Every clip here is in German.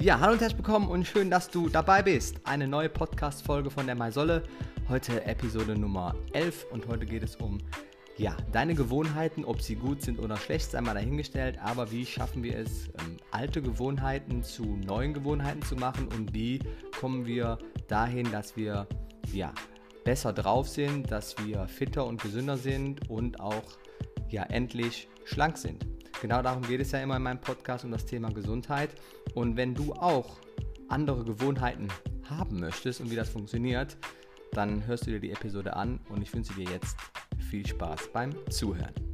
Ja, hallo und herzlich willkommen und schön, dass du dabei bist. Eine neue Podcast-Folge von der Maisolle. Heute Episode Nummer 11 und heute geht es um ja, deine Gewohnheiten, ob sie gut sind oder schlecht, sei mal dahingestellt. Aber wie schaffen wir es, ähm, alte Gewohnheiten zu neuen Gewohnheiten zu machen und wie kommen wir dahin, dass wir ja, besser drauf sind, dass wir fitter und gesünder sind und auch ja, endlich schlank sind. Genau darum geht es ja immer in meinem Podcast um das Thema Gesundheit. Und wenn du auch andere Gewohnheiten haben möchtest und wie das funktioniert, dann hörst du dir die Episode an und ich wünsche dir jetzt viel Spaß beim Zuhören.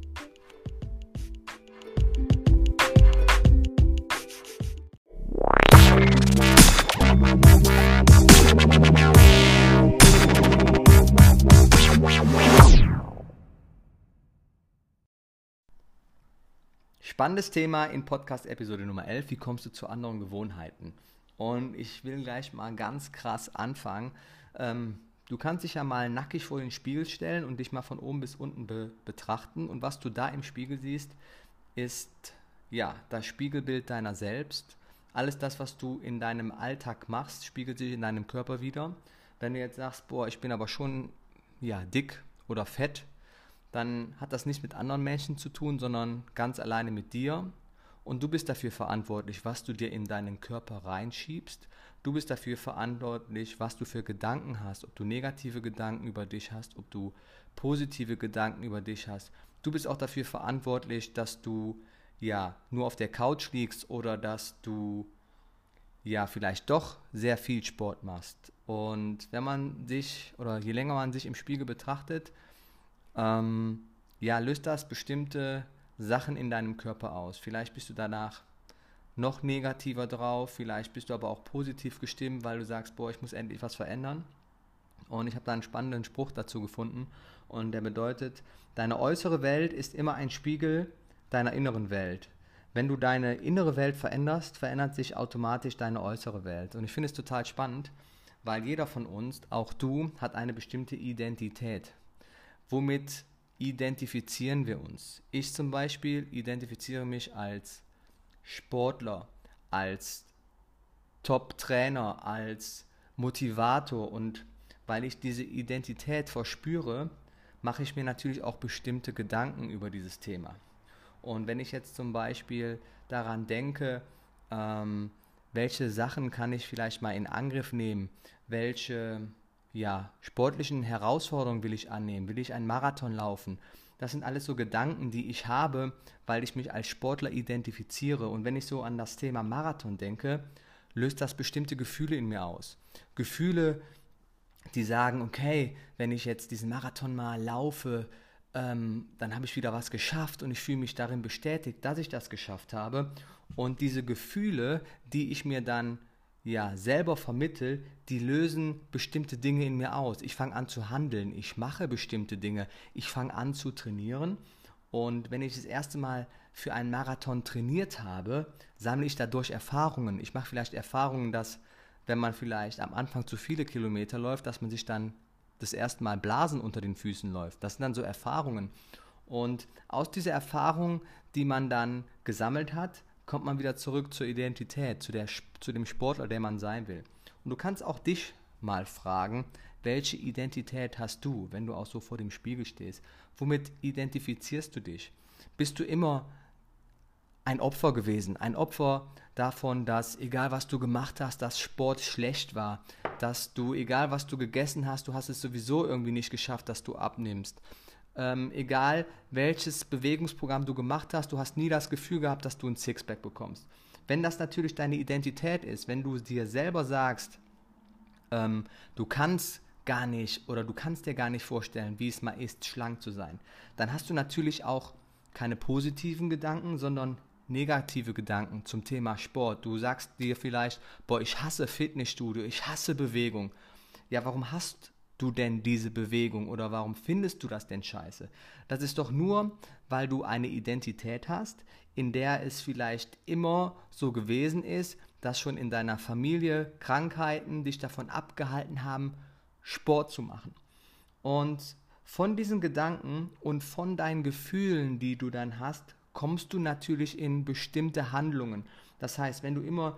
Spannendes Thema in Podcast-Episode Nummer 11. Wie kommst du zu anderen Gewohnheiten? Und ich will gleich mal ganz krass anfangen. Ähm, du kannst dich ja mal nackig vor den Spiegel stellen und dich mal von oben bis unten be betrachten. Und was du da im Spiegel siehst, ist ja das Spiegelbild deiner selbst. Alles das, was du in deinem Alltag machst, spiegelt sich in deinem Körper wieder. Wenn du jetzt sagst, boah, ich bin aber schon ja, dick oder fett, dann hat das nicht mit anderen Menschen zu tun, sondern ganz alleine mit dir. Und du bist dafür verantwortlich, was du dir in deinen Körper reinschiebst. Du bist dafür verantwortlich, was du für Gedanken hast, ob du negative Gedanken über dich hast, ob du positive Gedanken über dich hast. Du bist auch dafür verantwortlich, dass du ja nur auf der Couch liegst oder dass du ja vielleicht doch sehr viel Sport machst. Und wenn man sich oder je länger man sich im Spiegel betrachtet, ähm, ja, löst das bestimmte Sachen in deinem Körper aus. Vielleicht bist du danach noch negativer drauf, vielleicht bist du aber auch positiv gestimmt, weil du sagst, boah, ich muss endlich was verändern. Und ich habe da einen spannenden Spruch dazu gefunden und der bedeutet, deine äußere Welt ist immer ein Spiegel deiner inneren Welt. Wenn du deine innere Welt veränderst, verändert sich automatisch deine äußere Welt. Und ich finde es total spannend, weil jeder von uns, auch du, hat eine bestimmte Identität. Womit identifizieren wir uns? Ich zum Beispiel identifiziere mich als Sportler, als Top-Trainer, als Motivator und weil ich diese Identität verspüre, mache ich mir natürlich auch bestimmte Gedanken über dieses Thema. Und wenn ich jetzt zum Beispiel daran denke, ähm, welche Sachen kann ich vielleicht mal in Angriff nehmen, welche ja, sportlichen Herausforderungen will ich annehmen? Will ich einen Marathon laufen? Das sind alles so Gedanken, die ich habe, weil ich mich als Sportler identifiziere. Und wenn ich so an das Thema Marathon denke, löst das bestimmte Gefühle in mir aus. Gefühle, die sagen, okay, wenn ich jetzt diesen Marathon mal laufe, ähm, dann habe ich wieder was geschafft und ich fühle mich darin bestätigt, dass ich das geschafft habe. Und diese Gefühle, die ich mir dann ja selber vermittel, die lösen bestimmte Dinge in mir aus. Ich fange an zu handeln, ich mache bestimmte Dinge, ich fange an zu trainieren. Und wenn ich das erste Mal für einen Marathon trainiert habe, sammle ich dadurch Erfahrungen. Ich mache vielleicht Erfahrungen, dass wenn man vielleicht am Anfang zu viele Kilometer läuft, dass man sich dann das erste Mal Blasen unter den Füßen läuft. Das sind dann so Erfahrungen. Und aus dieser Erfahrung, die man dann gesammelt hat, kommt man wieder zurück zur Identität, zu, der, zu dem Sportler, der man sein will. Und du kannst auch dich mal fragen, welche Identität hast du, wenn du auch so vor dem Spiegel stehst? Womit identifizierst du dich? Bist du immer ein Opfer gewesen, ein Opfer davon, dass egal was du gemacht hast, dass Sport schlecht war, dass du egal was du gegessen hast, du hast es sowieso irgendwie nicht geschafft, dass du abnimmst, ähm, egal welches Bewegungsprogramm du gemacht hast, du hast nie das Gefühl gehabt, dass du ein Sixpack bekommst. Wenn das natürlich deine Identität ist, wenn du dir selber sagst, ähm, du kannst gar nicht oder du kannst dir gar nicht vorstellen, wie es mal ist, schlank zu sein, dann hast du natürlich auch keine positiven Gedanken, sondern negative Gedanken zum Thema Sport. Du sagst dir vielleicht, boah, ich hasse Fitnessstudio, ich hasse Bewegung. Ja, warum hast du denn diese Bewegung oder warum findest du das denn scheiße? Das ist doch nur, weil du eine Identität hast, in der es vielleicht immer so gewesen ist, dass schon in deiner Familie Krankheiten dich davon abgehalten haben, Sport zu machen. Und von diesen Gedanken und von deinen Gefühlen, die du dann hast, kommst du natürlich in bestimmte Handlungen. Das heißt, wenn du immer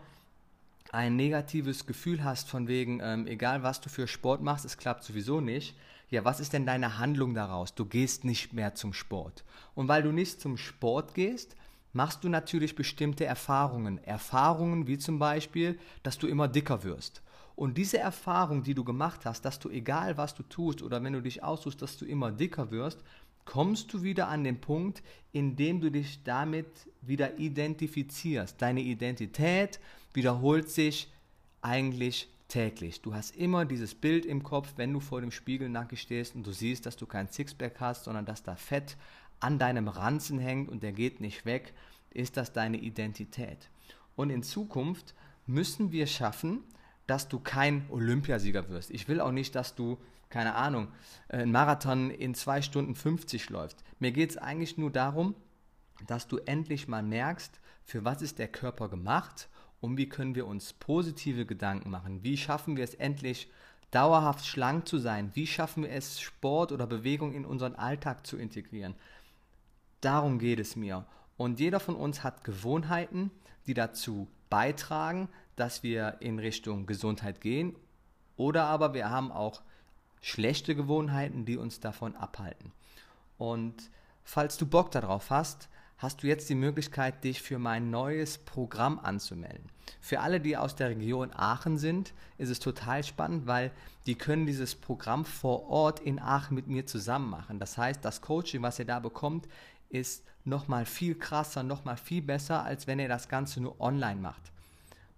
ein negatives Gefühl hast von wegen, ähm, egal was du für Sport machst, es klappt sowieso nicht, ja, was ist denn deine Handlung daraus? Du gehst nicht mehr zum Sport. Und weil du nicht zum Sport gehst, machst du natürlich bestimmte Erfahrungen. Erfahrungen wie zum Beispiel, dass du immer dicker wirst. Und diese Erfahrung, die du gemacht hast, dass du egal was du tust oder wenn du dich aussuchst, dass du immer dicker wirst, kommst du wieder an den Punkt, in dem du dich damit wieder identifizierst. Deine Identität wiederholt sich eigentlich täglich. Du hast immer dieses Bild im Kopf, wenn du vor dem Spiegel nackig stehst und du siehst, dass du kein Sixpack hast, sondern dass da Fett an deinem Ranzen hängt und der geht nicht weg, ist das deine Identität. Und in Zukunft müssen wir schaffen, dass du kein Olympiasieger wirst. Ich will auch nicht, dass du, keine Ahnung, einen Marathon in 2 Stunden 50 läufst. Mir geht es eigentlich nur darum, dass du endlich mal merkst, für was ist der Körper gemacht und wie können wir uns positive Gedanken machen. Wie schaffen wir es endlich, dauerhaft schlank zu sein? Wie schaffen wir es, Sport oder Bewegung in unseren Alltag zu integrieren? Darum geht es mir. Und jeder von uns hat Gewohnheiten, die dazu beitragen, dass wir in Richtung Gesundheit gehen. Oder aber wir haben auch schlechte Gewohnheiten, die uns davon abhalten. Und falls du Bock darauf hast, hast du jetzt die Möglichkeit, dich für mein neues Programm anzumelden. Für alle, die aus der Region Aachen sind, ist es total spannend, weil die können dieses Programm vor Ort in Aachen mit mir zusammen machen. Das heißt, das Coaching, was ihr da bekommt, ist nochmal viel krasser, nochmal viel besser, als wenn ihr das Ganze nur online macht.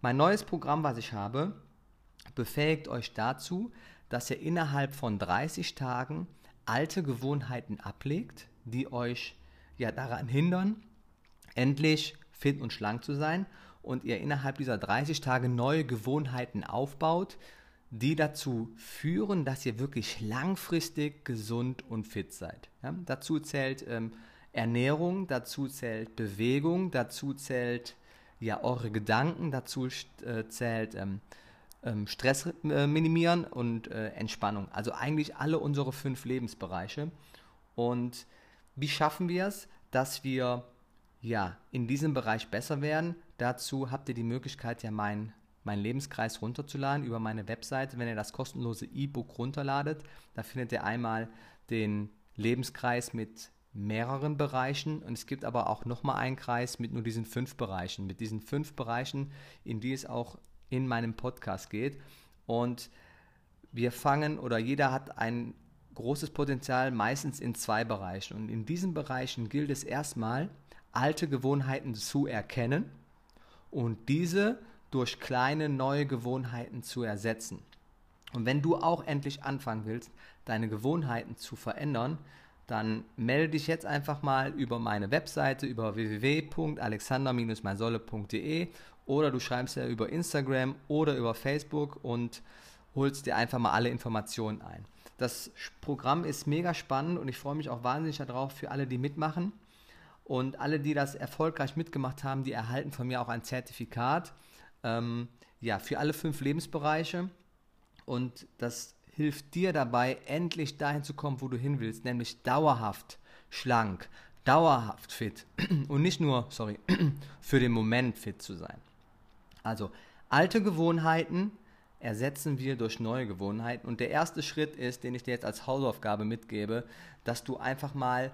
Mein neues Programm, was ich habe, befähigt euch dazu, dass ihr innerhalb von 30 Tagen alte Gewohnheiten ablegt, die euch ja daran hindern, endlich fit und schlank zu sein und ihr innerhalb dieser 30 Tage neue Gewohnheiten aufbaut, die dazu führen, dass ihr wirklich langfristig gesund und fit seid. Ja, dazu zählt ähm, Ernährung, dazu zählt Bewegung, dazu zählt ja eure Gedanken, dazu äh, zählt ähm, ähm, Stress äh, minimieren und äh, Entspannung. Also eigentlich alle unsere fünf Lebensbereiche. Und wie schaffen wir es, dass wir ja in diesem Bereich besser werden? Dazu habt ihr die Möglichkeit, ja meinen mein Lebenskreis runterzuladen über meine Webseite. Wenn ihr das kostenlose E-Book runterladet, da findet ihr einmal den Lebenskreis mit mehreren Bereichen und es gibt aber auch nochmal einen Kreis mit nur diesen fünf Bereichen, mit diesen fünf Bereichen, in die es auch in meinem Podcast geht. Und wir fangen oder jeder hat ein großes Potenzial meistens in zwei Bereichen. Und in diesen Bereichen gilt es erstmal, alte Gewohnheiten zu erkennen und diese durch kleine neue Gewohnheiten zu ersetzen. Und wenn du auch endlich anfangen willst, deine Gewohnheiten zu verändern, dann melde dich jetzt einfach mal über meine Webseite über www.alexander-meinsolle.de oder du schreibst ja über Instagram oder über Facebook und holst dir einfach mal alle Informationen ein. Das Programm ist mega spannend und ich freue mich auch wahnsinnig darauf für alle, die mitmachen. Und alle, die das erfolgreich mitgemacht haben, die erhalten von mir auch ein Zertifikat. Ähm, ja, für alle fünf Lebensbereiche. Und das hilft dir dabei, endlich dahin zu kommen, wo du hin willst, nämlich dauerhaft schlank, dauerhaft fit und nicht nur, sorry, für den Moment fit zu sein. Also alte Gewohnheiten ersetzen wir durch neue Gewohnheiten und der erste Schritt ist, den ich dir jetzt als Hausaufgabe mitgebe, dass du einfach mal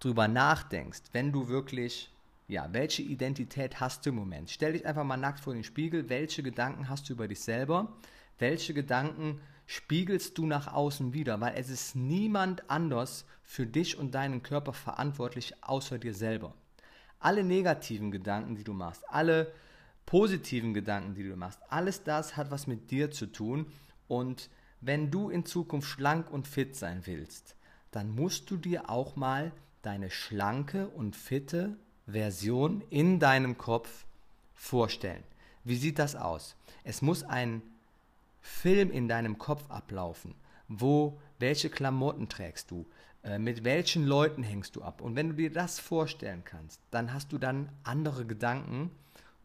drüber nachdenkst, wenn du wirklich ja, welche Identität hast du im Moment? Stell dich einfach mal nackt vor den Spiegel. Welche Gedanken hast du über dich selber? Welche Gedanken spiegelst du nach außen wieder, weil es ist niemand anders für dich und deinen Körper verantwortlich außer dir selber. Alle negativen Gedanken, die du machst, alle positiven Gedanken, die du machst, alles das hat was mit dir zu tun und wenn du in Zukunft schlank und fit sein willst, dann musst du dir auch mal deine schlanke und fitte Version in deinem Kopf vorstellen. Wie sieht das aus? Es muss ein Film in deinem Kopf ablaufen. Wo, welche Klamotten trägst du? Äh, mit welchen Leuten hängst du ab? Und wenn du dir das vorstellen kannst, dann hast du dann andere Gedanken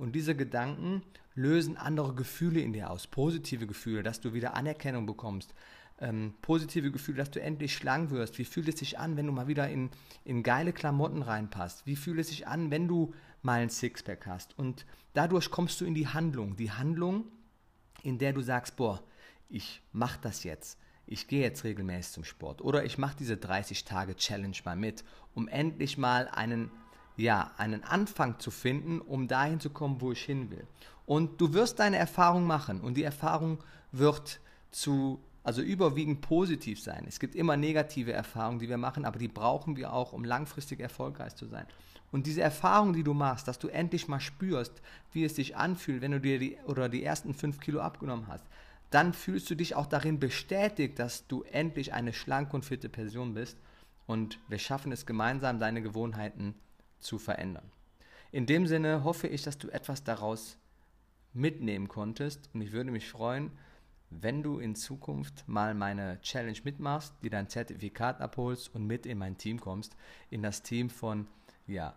und diese Gedanken lösen andere Gefühle in dir aus, positive Gefühle, dass du wieder Anerkennung bekommst, ähm, positive Gefühle, dass du endlich schlank wirst? Wie fühlt es sich an, wenn du mal wieder in, in geile Klamotten reinpasst? Wie fühlt es sich an, wenn du mal ein Sixpack hast? Und dadurch kommst du in die Handlung. Die Handlung, in der du sagst, boah, ich mach das jetzt. Ich gehe jetzt regelmäßig zum Sport. Oder ich mache diese 30-Tage-Challenge mal mit, um endlich mal einen, ja, einen Anfang zu finden, um dahin zu kommen, wo ich hin will. Und du wirst deine Erfahrung machen und die Erfahrung wird zu also überwiegend positiv sein. Es gibt immer negative Erfahrungen, die wir machen, aber die brauchen wir auch, um langfristig erfolgreich zu sein. Und diese Erfahrung, die du machst, dass du endlich mal spürst, wie es sich anfühlt, wenn du dir die oder die ersten fünf Kilo abgenommen hast, dann fühlst du dich auch darin bestätigt, dass du endlich eine schlanke und fitte Person bist. Und wir schaffen es gemeinsam, deine Gewohnheiten zu verändern. In dem Sinne hoffe ich, dass du etwas daraus mitnehmen konntest. Und ich würde mich freuen, wenn du in Zukunft mal meine Challenge mitmachst, die dein Zertifikat abholst und mit in mein Team kommst, in das Team von, ja,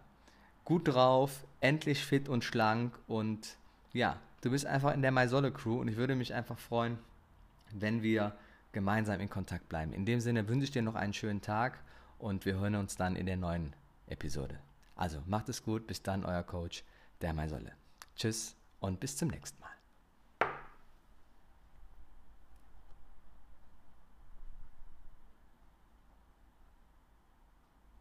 gut drauf, endlich fit und schlank und ja, du bist einfach in der MySolle Crew und ich würde mich einfach freuen, wenn wir gemeinsam in Kontakt bleiben. In dem Sinne wünsche ich dir noch einen schönen Tag und wir hören uns dann in der neuen Episode. Also macht es gut, bis dann, euer Coach, der MySolle. Tschüss und bis zum nächsten Mal.